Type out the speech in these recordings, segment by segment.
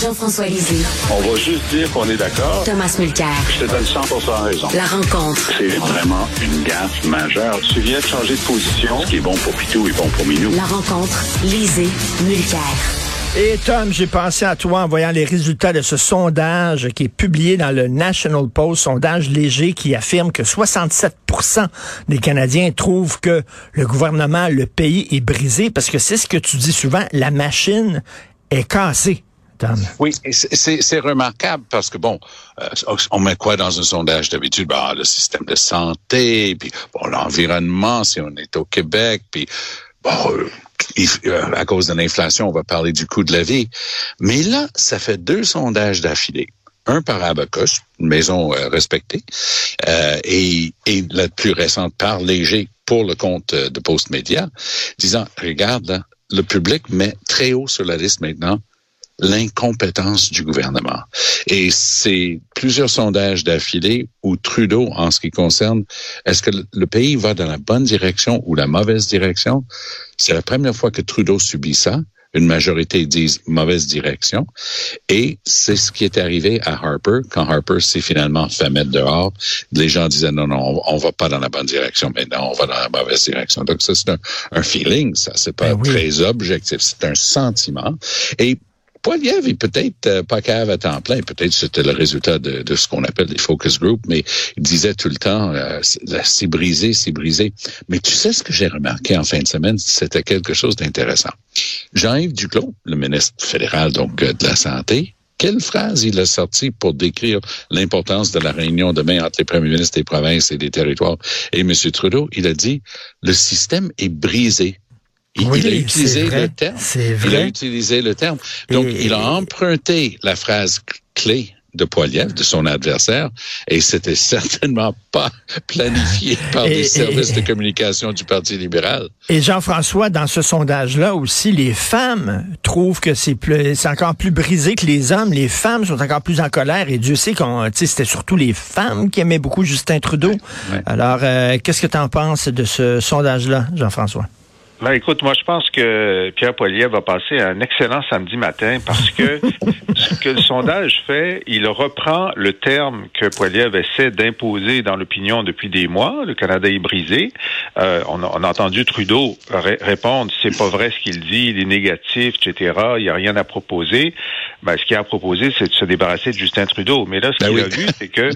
Jean-François Lisée. On va juste dire qu'on est d'accord. Thomas Mulcair. Je te donne 100 raison. La rencontre. C'est vraiment une gaffe majeure. Tu viens de changer de position. Ce qui est bon pour Pitou est bon pour Minou. La rencontre. Lisée. Mulcair. Et Tom, j'ai pensé à toi en voyant les résultats de ce sondage qui est publié dans le National Post, sondage léger qui affirme que 67% des Canadiens trouvent que le gouvernement, le pays est brisé parce que c'est ce que tu dis souvent, la machine est cassée. Oui, c'est remarquable parce que bon, euh, on met quoi dans un sondage d'habitude? Bah, le système de santé, puis bon l'environnement si on est au Québec, puis bon euh, euh, à cause de l'inflation, on va parler du coût de la vie. Mais là, ça fait deux sondages d'affilée. Un par Abacus, une maison euh, respectée, et, et la plus récente par Léger pour le compte de Post Média, disant, regarde, le public met très haut sur la liste maintenant l'incompétence du gouvernement. Et c'est plusieurs sondages d'affilée où Trudeau, en ce qui concerne, est-ce que le pays va dans la bonne direction ou la mauvaise direction? C'est la première fois que Trudeau subit ça. Une majorité disent mauvaise direction. Et c'est ce qui est arrivé à Harper quand Harper s'est finalement fait mettre dehors. Les gens disaient non, non, on, va pas dans la bonne direction, mais non, on va dans la mauvaise direction. Donc ça, c'est un, feeling, ça. C'est pas ben très objectif, c'est un sentiment. Et Poiliev est peut-être euh, pas cave à temps plein. Peut-être c'était le résultat de, ce qu'on appelle les focus group, mais il disait tout le temps, euh, c'est brisé, c'est brisé. Mais tu sais ce que j'ai remarqué en fin de semaine, c'était quelque chose d'intéressant. Jean-Yves Duclos, le ministre fédéral donc euh, de la Santé, quelle phrase il a sorti pour décrire l'importance de la réunion demain entre les premiers ministres des provinces et des territoires? Et M. Trudeau? Il a dit, le système est brisé. Il, a utilisé le terme. Il a utilisé le terme. Donc, il a emprunté la phrase clé de Poiliev, de son adversaire, et c'était certainement pas planifié par les services de communication du Parti libéral. Et Jean-François, dans ce sondage-là aussi, les femmes trouvent que c'est c'est encore plus brisé que les hommes. Les femmes sont encore plus en colère, et Dieu sait qu'on, c'était surtout les femmes qui aimaient beaucoup Justin Trudeau. Alors, euh, qu'est-ce que tu en penses de ce sondage-là, Jean-François? Ben, écoute, moi, je pense que Pierre Poilier va passer un excellent samedi matin parce que ce que le sondage fait, il reprend le terme que Poilier essaie d'imposer dans l'opinion depuis des mois. Le Canada est brisé. Euh, on, a, on, a, entendu Trudeau répondre, c'est pas vrai ce qu'il dit, il est négatif, etc. Il n'y a rien à proposer. Ben, ce qu'il a proposé, c'est de se débarrasser de Justin Trudeau. Mais là, ce ben qu'il a vu, c'est que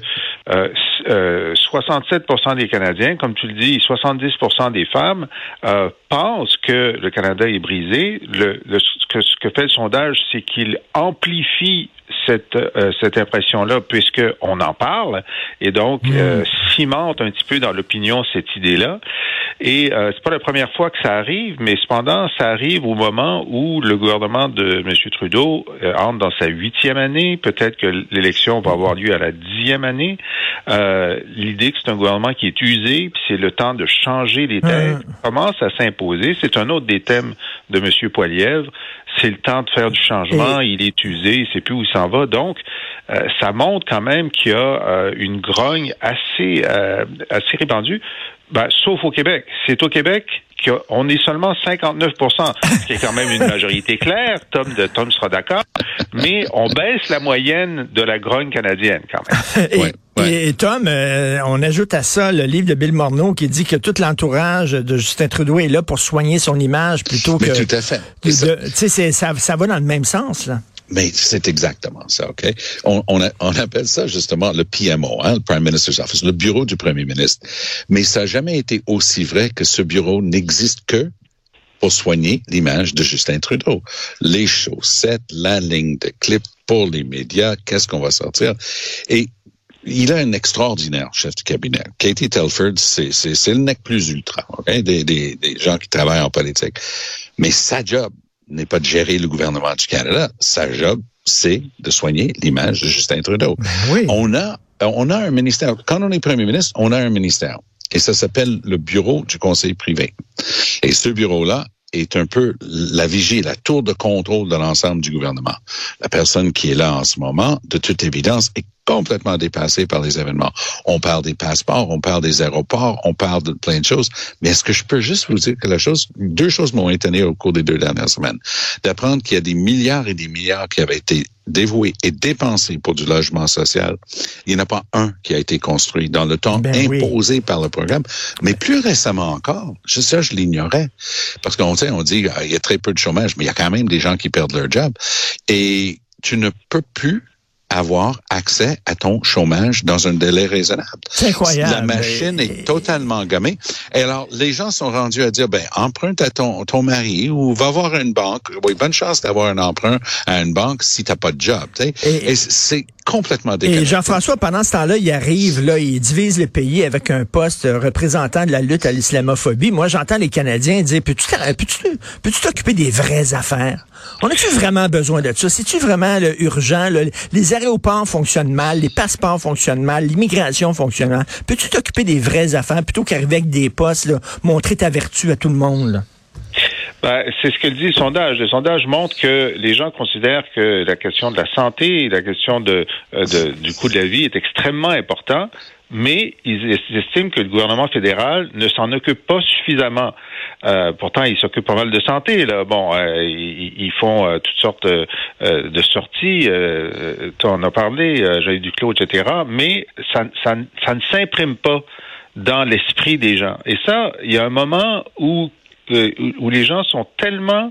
euh, euh, 67% des Canadiens, comme tu le dis, 70% des femmes euh, pensent que le Canada est brisé. Le, le ce, que, ce que fait le sondage, c'est qu'il amplifie cette, euh, cette impression-là puisque on en parle et donc mmh. euh, cimente un petit peu dans l'opinion cette idée-là. Et euh, c'est pas la première fois que ça arrive, mais cependant, ça arrive au moment où le gouvernement de M. Trudeau euh, entre dans sa huitième année. Peut-être que l'élection va avoir lieu à la dixième année. Euh, L'idée que c'est un gouvernement qui est usé, puis c'est le temps de changer les thèmes, mmh. commence à s'imposer. C'est un autre des thèmes de M. Poilièvre. C'est le temps de faire du changement. Il est usé, il sait plus où il s'en va. Donc, euh, ça montre quand même qu'il y a euh, une grogne assez, euh, assez répandue. Ben, sauf au Québec. C'est au Québec qu'on est seulement 59 ce qui est quand même une majorité claire. Tom, de, Tom sera d'accord. Mais on baisse la moyenne de la grogne canadienne quand même. et, Tom, on ajoute à ça le livre de Bill Morneau qui dit que tout l'entourage de Justin Trudeau est là pour soigner son image plutôt que... Mais tout à fait. Tu sais, ça, ça va dans le même sens, là. Mais c'est exactement ça, OK? On, on, on, appelle ça justement le PMO, hein, le Prime Minister's Office, le bureau du Premier ministre. Mais ça n'a jamais été aussi vrai que ce bureau n'existe que pour soigner l'image de Justin Trudeau. Les chaussettes, la ligne de clip pour les médias, qu'est-ce qu'on va sortir? Et il a un extraordinaire chef de cabinet. Katie Telford, c'est le nec plus ultra, OK? Des, des, des gens qui travaillent en politique. Mais sa job, n'est pas de gérer le gouvernement du Canada. Sa job, c'est de soigner l'image de Justin Trudeau. Ben oui. On a, on a un ministère. Quand on est premier ministre, on a un ministère. Et ça s'appelle le bureau du conseil privé. Et ce bureau-là est un peu la vigie, la tour de contrôle de l'ensemble du gouvernement. La personne qui est là en ce moment, de toute évidence, est complètement dépassés par les événements. On parle des passeports, on parle des aéroports, on parle de plein de choses. Mais est-ce que je peux juste vous dire que la chose, deux choses m'ont étonné au cours des deux dernières semaines. D'apprendre qu'il y a des milliards et des milliards qui avaient été dévoués et dépensés pour du logement social. Il n'y en a pas un qui a été construit dans le temps Ben oui. imposé par le programme. Mais plus récemment encore, je, ça, je l'ignorais. Parce qu'on sait, on dit, ah, il y a très peu de chômage, mais il y a quand même des gens qui perdent leur job. Et tu ne peux plus avoir accès à ton chômage dans un délai raisonnable. C'est incroyable. La machine Et- est totalement gommée. Et alors, les gens sont rendus à dire, ben, emprunte à ton, ton mari ou va voir une banque. Oui, bonne chance d'avoir un emprunt à une banque si t'as pas de job. tu sais. Et- Et, c'est complètement Et déconnecté. Jean-François, pendant ce temps-là, il arrive, là, il divise le pays avec un poste représentant de la lutte à l'islamophobie. Moi, j'entends les Canadiens dire, peux-tu t'en- peux-tu peux-tu t'occuper des vraies affaires? On a-tu vraiment besoin de ça? C'est-tu vraiment là, urgent? là? Les aéroports fonctionnent mal, les passeports fonctionnent mal, l'immigration fonctionne mal. Peux-tu t'occuper des vraies affaires plutôt qu'arriver avec des postes, montrer ta vertu à tout le monde? Ben, c'est ce que dit le sondage. Le sondage montre que les gens considèrent que la question de la santé la question de, euh, de- du coût de la vie est extrêmement important, mais ils es- estiment que le gouvernement fédéral ne s'en occupe pas suffisamment. Euh, pourtant, ils s'occupent pas mal de santé. Là. Bon, euh, ils, ils font euh, toutes sortes euh, de sorties. Tu en as parlé, euh, Jean-Yves Duclos, etc. Mais ça, ça, ça ne s'imprime pas dans l'esprit des gens. Et ça, il y a un moment où où- les gens sont tellement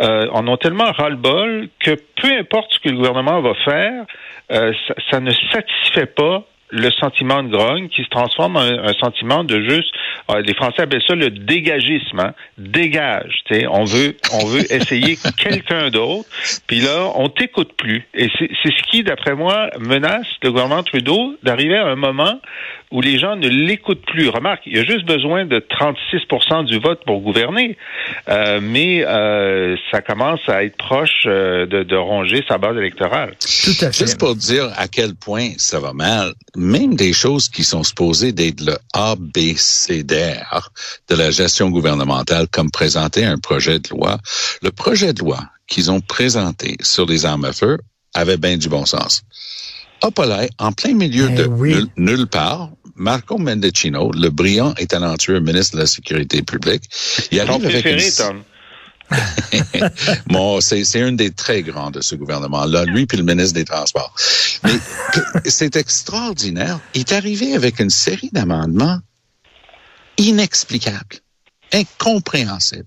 euh, en ont tellement ras-le-bol que peu importe ce que le gouvernement va faire, euh, ça, ça ne satisfait pas le sentiment de grogne qui se transforme en un, un sentiment de juste euh, les Français appellent ça le dégagisme hein? dégage tu sais. On veut on veut essayer quelqu'un d'autre. Puis là on t'écoute plus. Et c'est c'est ce qui d'après moi menace le gouvernement Trudeau d'arriver à un moment où les gens ne l'écoutent plus remarque il y a juste besoin de 36% du vote pour gouverner Euh, mais euh, ça commence à être proche euh, de, de ronger sa base électorale Tout à fait. Juste pour dire à quel point ça va mal, même des choses qui sont supposées d'être le ABCDR de la gestion gouvernementale, comme présenter un projet de loi, le projet de loi qu'ils ont présenté sur les armes à feu avait bien du bon sens. Hop là, en plein milieu Eh de oui. nulle, nulle part, Marco Mendicino, le brillant et talentueux ministre de la Sécurité publique, il arrive avec une... préféré Tom Bon, c'est un des très grands de ce gouvernement-là, lui puis le ministre des Transports. Mais c'est extraordinaire. Il est arrivé avec une série d'amendements inexplicables, incompréhensibles.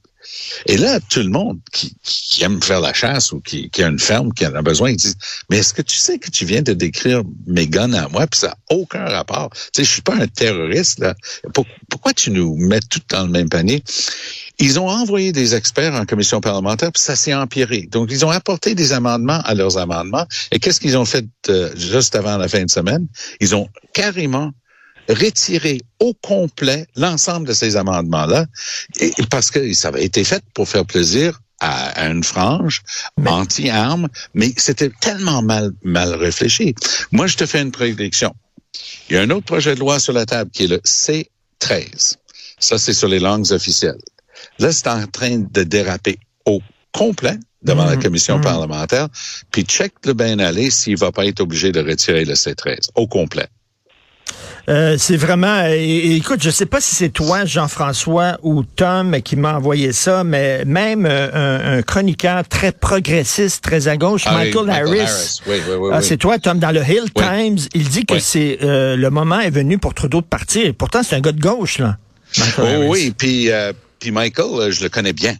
Et là, tout le monde qui, aime faire la chasse ou qui, a une ferme, qui en a besoin, il dit, mais est-ce que tu sais que tu viens de décrire mes guns à moi, puis ça n'a aucun rapport. Tu sais, je suis pas un terroriste, pourquoi tu nous mets tout dans le même panier? Ils ont envoyé des experts en commission parlementaire, puis ça s'est empiré. Donc, ils ont apporté des amendements à leurs amendements. Et qu'est-ce qu'ils ont fait euh, juste avant la fin de semaine? Ils ont carrément retiré au complet l'ensemble de ces amendements-là, parce que ça avait été fait pour faire plaisir à, une frange anti-armes, mais c'était tellement mal, mal réfléchi. Moi, je te fais une prédiction. Il y a un autre projet de loi sur la table qui est le C13. Ça, c'est sur les langues officielles. Là, c'est en train de déraper au complet devant la commission parlementaire, puis check le bien aller s'il va pas être obligé de retirer le C13 au complet. Euh, c'est vraiment. et- et écoute, je sais pas si c'est toi, Jean-François, ou Tom qui m'a envoyé ça, mais même euh, un, un chroniqueur très progressiste, très à gauche, Ah Michael, Michael Harris. Harris. Oui, oui, oui, Ah, oui. C'est toi, Tom, dans le Hill. Times, il dit que c'est euh, le moment est venu pour Trudeau de partir. Pourtant, c'est un gars de gauche, là. Michael Oh, Harris. oui, puis euh, puis Michael, euh, je le connais bien.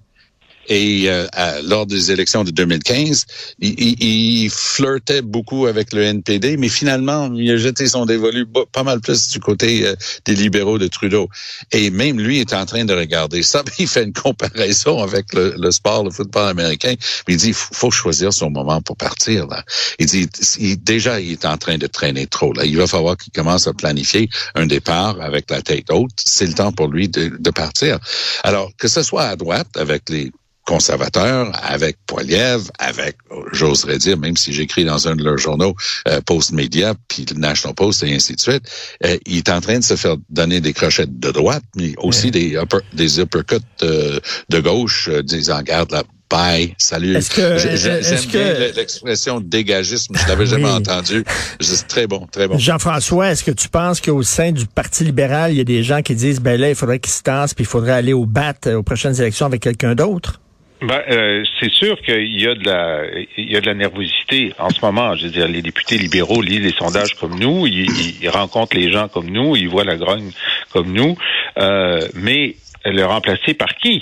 Et euh, lors des élections de 2015, il, il- il flirtait beaucoup avec le NPD, mais finalement, il a jeté son dévolu pas mal plus du côté euh, des libéraux de Trudeau. Et même lui est en train de regarder ça. Il fait une comparaison avec le, le sport, le football américain. Il dit, faut choisir son moment pour partir. Là. Il dit, il- déjà, il est en train de traîner trop. Là. Il va falloir qu'il commence à planifier un départ avec la tête haute. C'est le temps pour lui de, de partir. Alors, que ce soit à droite, avec les conservateurs, avec Poiliev, avec, j'oserais dire, même si j'écris dans un de leurs journaux, euh, Post Media, puis le National Post et ainsi de suite, euh, il est en train de se faire donner des crochettes de droite, mais aussi des, upper- des uppercuts euh, de gauche, euh, disant, garde là, Bye. Salut. Est-ce que- J'ai- j'ai- est-ce J'aime que- bien l'expression dégagisme. Je l'avais jamais entendu. C'est très bon, très bon. Jean-François, est-ce que tu penses qu'au sein du Parti libéral, il y a des gens qui disent, ben là, il faudrait qu'il se tasse, puis il faudrait aller au bat euh, aux prochaines élections avec quelqu'un d'autre? Ben, euh, c'est sûr qu'il y a de la, il y a de la nervosité en ce moment. Je veux dire, les députés libéraux lisent les sondages comme nous, ils, rencontrent les gens comme nous, ils voient la grogne comme nous, euh, mais le remplacer par qui?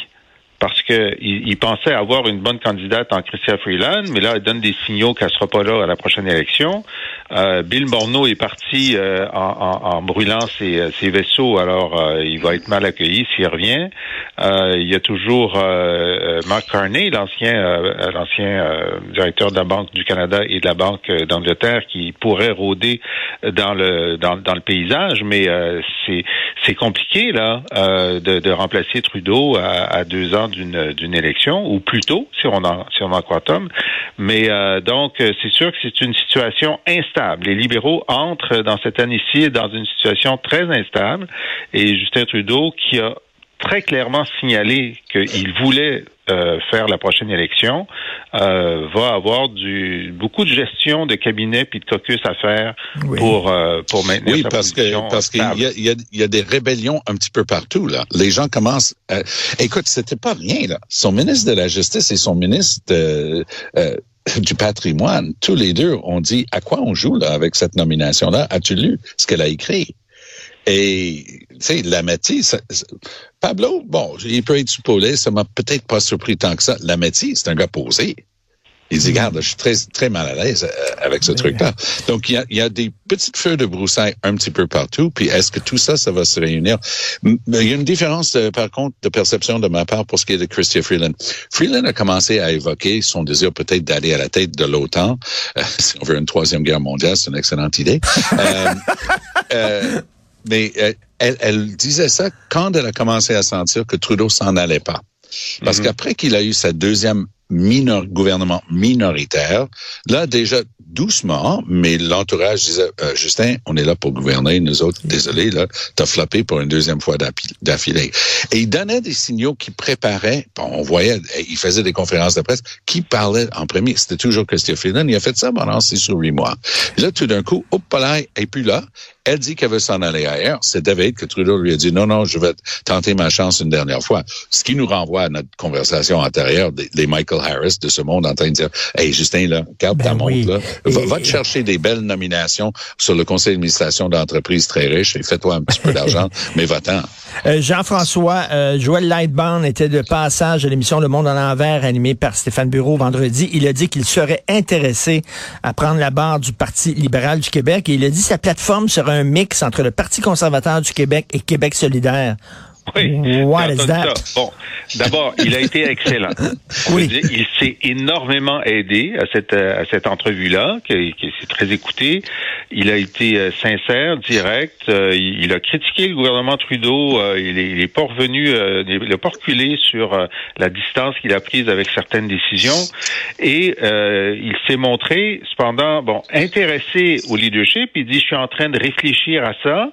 Parce que ils pensaient avoir une bonne candidate en Chrystia Freeland, mais là, elle donne des signaux qu'elle sera pas là à la prochaine élection. Euh, Bill Morneau est parti euh, en, en- en brûlant ses, euh, ses vaisseaux, alors euh, il va être mal accueilli s'il revient. Euh, il y a toujours euh, Mark Carney, l'ancien l'ancien directeur de la Banque du Canada et de la Banque d'Angleterre, qui pourrait rôder dans le dans, dans le paysage, mais c'est c'est compliqué là de, de remplacer Trudeau à, à deux ans d'une d'une élection ou plus tôt si on en si on en croit Tom. Mais euh, donc euh, c'est sûr que c'est une situation instable. Les libéraux entrent dans cette année-ci dans une situation très instable et Justin Trudeau qui a très clairement signalé qu'il voulait euh, faire la prochaine élection, euh, va avoir du beaucoup de gestion de cabinet puis de caucus à faire Oui. pour euh, pour maintenir Oui, sa parce que parce qu'il y a, il y, a, il y a des rébellions un petit peu partout là. Les gens commencent. À... Écoute, c'était pas rien là. Son ministre de la Justice et son ministre de, euh, du patrimoine, tous les deux ont dit à quoi on joue là avec cette nomination là. As-tu lu ce qu'elle a écrit? Et tu sais, ça- Pablo, bon, il peut être supposé, ça m'a peut-être pas surpris tant que ça. Lametti, c'est un gars posé. Il dit, regarde, je suis très, très mal à l'aise euh, avec ce truc-là. Donc, il y, a, il y a des petites feux de broussailles un petit peu partout. Puis, est-ce que tout ça, ça va se réunir? Il y a une différence, euh, par contre, de perception de ma part pour ce qui est de Christian Freeland. Freeland a commencé à évoquer son désir peut-être d'aller à la tête de l'OTAN. Euh, si on veut une troisième guerre mondiale, c'est une excellente idée. Euh, euh, mais euh, elle, elle disait ça quand elle a commencé à sentir que Trudeau s'en allait pas. Parce Mhm. qu'après qu'il a eu sa deuxième minor, gouvernement minoritaire, là déjà doucement, mais l'entourage disait euh, Justin, on est là pour gouverner, nous autres, désolé, là, t'as floppé pour une deuxième fois d'affilée. Et il donnait des signaux qui préparaient, bon, on voyait, il faisait des conférences de presse, qui parlait en premier, c'était toujours Christian Freeland, il a fait ça pendant six ou huit mois. Là, tout d'un coup, elle est plus là, elle dit qu'elle veut s'en aller ailleurs. C'est David que Trudeau lui a dit non, non, je vais tenter ma chance une dernière fois. Ce qui nous renvoie à notre conversation antérieure des, des Michael Harris de ce monde en train de dire Hey Justin, là, garde ta Ben oui. montre, là. Va, Et- va te chercher des belles nominations sur le conseil d'administration d'entreprises très riches et fais-toi un petit peu d'argent, mais va-t'en. Euh, Jean-François, euh, Joël Lightbound était de passage à l'émission Le Monde en l'envers animée par Stéphane Bureau vendredi. Il a dit qu'il serait intéressé à prendre la barre du Parti libéral du Québec et il a dit que sa plateforme serait un mix entre le Parti conservateur du Québec et Québec solidaire. Oui. What is that? ça. Bon, d'abord, il a été excellent. Oui. Dire, Il s'est énormément aidé à cette euh, à cette entrevue-là, qui, qui s'est très écouté. Il a été euh, sincère, direct. euh, il, il a critiqué le gouvernement Trudeau. il, est, il est pas revenu, il n'a pas reculé sur la distance qu'il a prise avec certaines décisions. Et euh, il s'est montré, cependant, bon, intéressé au leadership. Il dit, je suis en train de réfléchir à ça.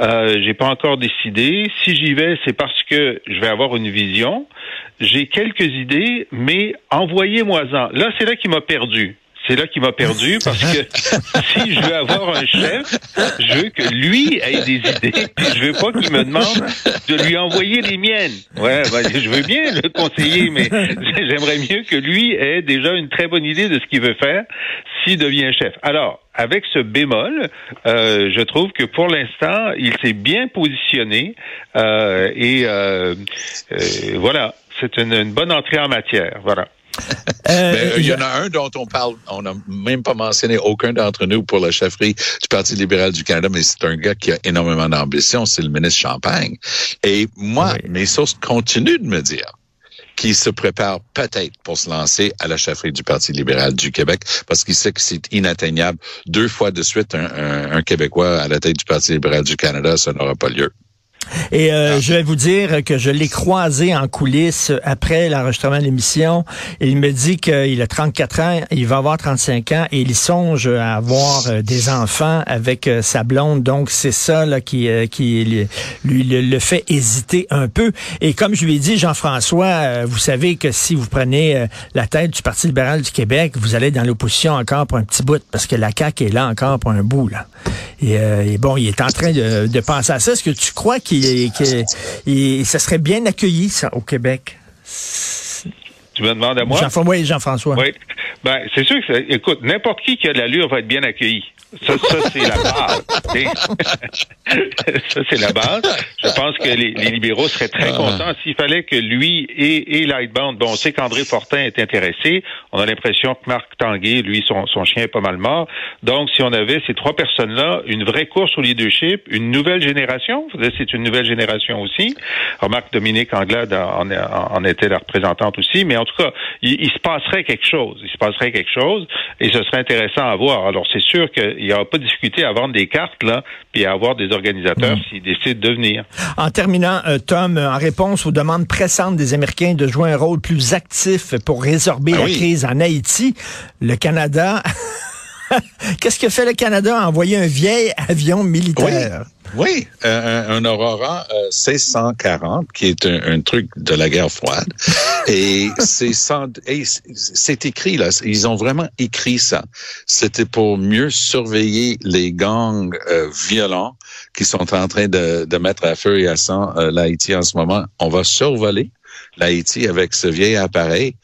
Euh, J'ai pas encore décidé. Si j'y vais, c'est parce que je vais avoir une vision. J'ai quelques idées, mais envoyez-moi-en. Là, c'est là qu'il m'a perdu. C'est là qu'il m'a perdu parce que si je veux avoir un chef, je veux que lui ait des idées, puis je veux pas qu'il me demande de lui envoyer les miennes. Ouais, ben, je veux bien le conseiller, mais j'aimerais mieux que lui ait déjà une très bonne idée de ce qu'il veut faire s'il devient chef. Alors, avec ce bémol, euh, je trouve que pour l'instant, il s'est bien positionné euh, et euh, euh, voilà, c'est une, une bonne entrée en matière. Voilà. Euh, Ben, il y en a un dont on parle, on n'a même pas mentionné aucun d'entre nous pour la chefferie du Parti libéral du Canada, mais c'est un gars qui a énormément d'ambition, c'est le ministre Champagne. Et moi, Oui. mes sources continuent de me dire qu'il se prépare peut-être pour se lancer à la chefferie du Parti libéral du Québec parce qu'il sait que c'est inatteignable. Deux fois de suite, un, un- un Québécois à la tête du Parti libéral du Canada, ça n'aura pas lieu. Et euh, je vais vous dire que je l'ai croisé en coulisses après l'enregistrement de l'émission. Il me dit qu'il a 34 ans, il va avoir 35 ans et il songe à avoir euh, des enfants avec euh, sa blonde. Donc c'est ça là, qui, qui lui, le, fait hésiter un peu. Et comme je lui ai dit, Jean-François, vous savez que si vous prenez la tête du Parti libéral du Québec, vous allez dans l'opposition encore pour un petit bout parce que la CAQ est là encore pour un bout. Là. Et, bon, il est en train de, de penser à ça. Est-ce que tu crois qu'il que, ça serait bien accueilli, ça, au Québec. Tu me demandes à moi? Jean-François. Jean-François. Oui. Ben, c'est sûr que, écoute, n'importe qui qui a de l'allure va être bien accueilli. Ça, ça c'est la base. ça, c'est la base. Je pense que les, libéraux seraient très ah. contents s'il fallait que lui et, et Lightbound, bon, on sait qu'André Fortin est intéressé. On a l'impression que Marc Tanguay, lui, son, son chien est pas mal mort. Donc, si on avait ces trois personnes-là, une vraie course au leadership, une nouvelle génération, c'est une nouvelle génération aussi. Remarque, Dominique Anglade en, en, était la représentante aussi, mais en tout cas, il, il se passerait quelque chose. Il se passerait quelque chose et ce serait intéressant à voir. Alors, c'est sûr que il n'y aura pas de difficulté à vendre des cartes, là, puis à avoir des organisateurs mm. s'ils décident de venir. En terminant, euh, Tom, en réponse aux demandes pressantes des Américains de jouer un rôle plus actif pour résorber ah la crise en Haïti, le Canada Qu'est-ce que fait le Canada? Envoyer un vieil avion militaire. Oui, un, Aurora euh, C-140, qui est un, truc de la guerre froide. et c'est écrit là, ils ont vraiment écrit ça. C'était pour mieux surveiller les gangs euh, violents qui sont en train de, de mettre à feu et à sang euh, l'Haïti en ce moment. On va survoler l'Haïti avec ce vieil appareil.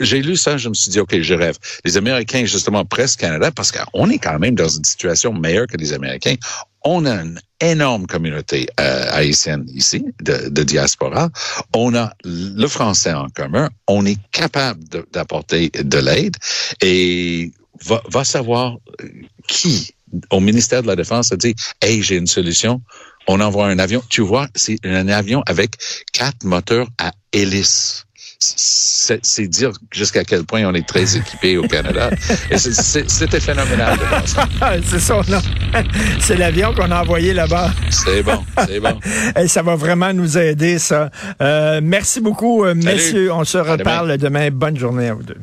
J'ai lu ça, je me suis dit, OK, je rêve. Les Américains, justement, presque Canada, parce qu'on est quand même dans une situation meilleure que les Américains. On a une énorme communauté euh, haïtienne ici, de, diaspora. On a le français en commun. On est capable d'apporter de, l'aide et va, va savoir euh, qui au ministère de la Défense a dit, hey, j'ai une solution on envoie un avion. Tu vois, c'est un avion avec quatre moteurs à hélice. C'est dire jusqu'à quel point on est très équipé au Canada. C'était phénoménal. c'est ça, non? C'est l'avion qu'on a envoyé là-bas. C'est bon, c'est bon. Et ça va vraiment nous aider, ça. Euh, merci beaucoup, euh, messieurs. On se reparle demain. Bonne journée à vous deux.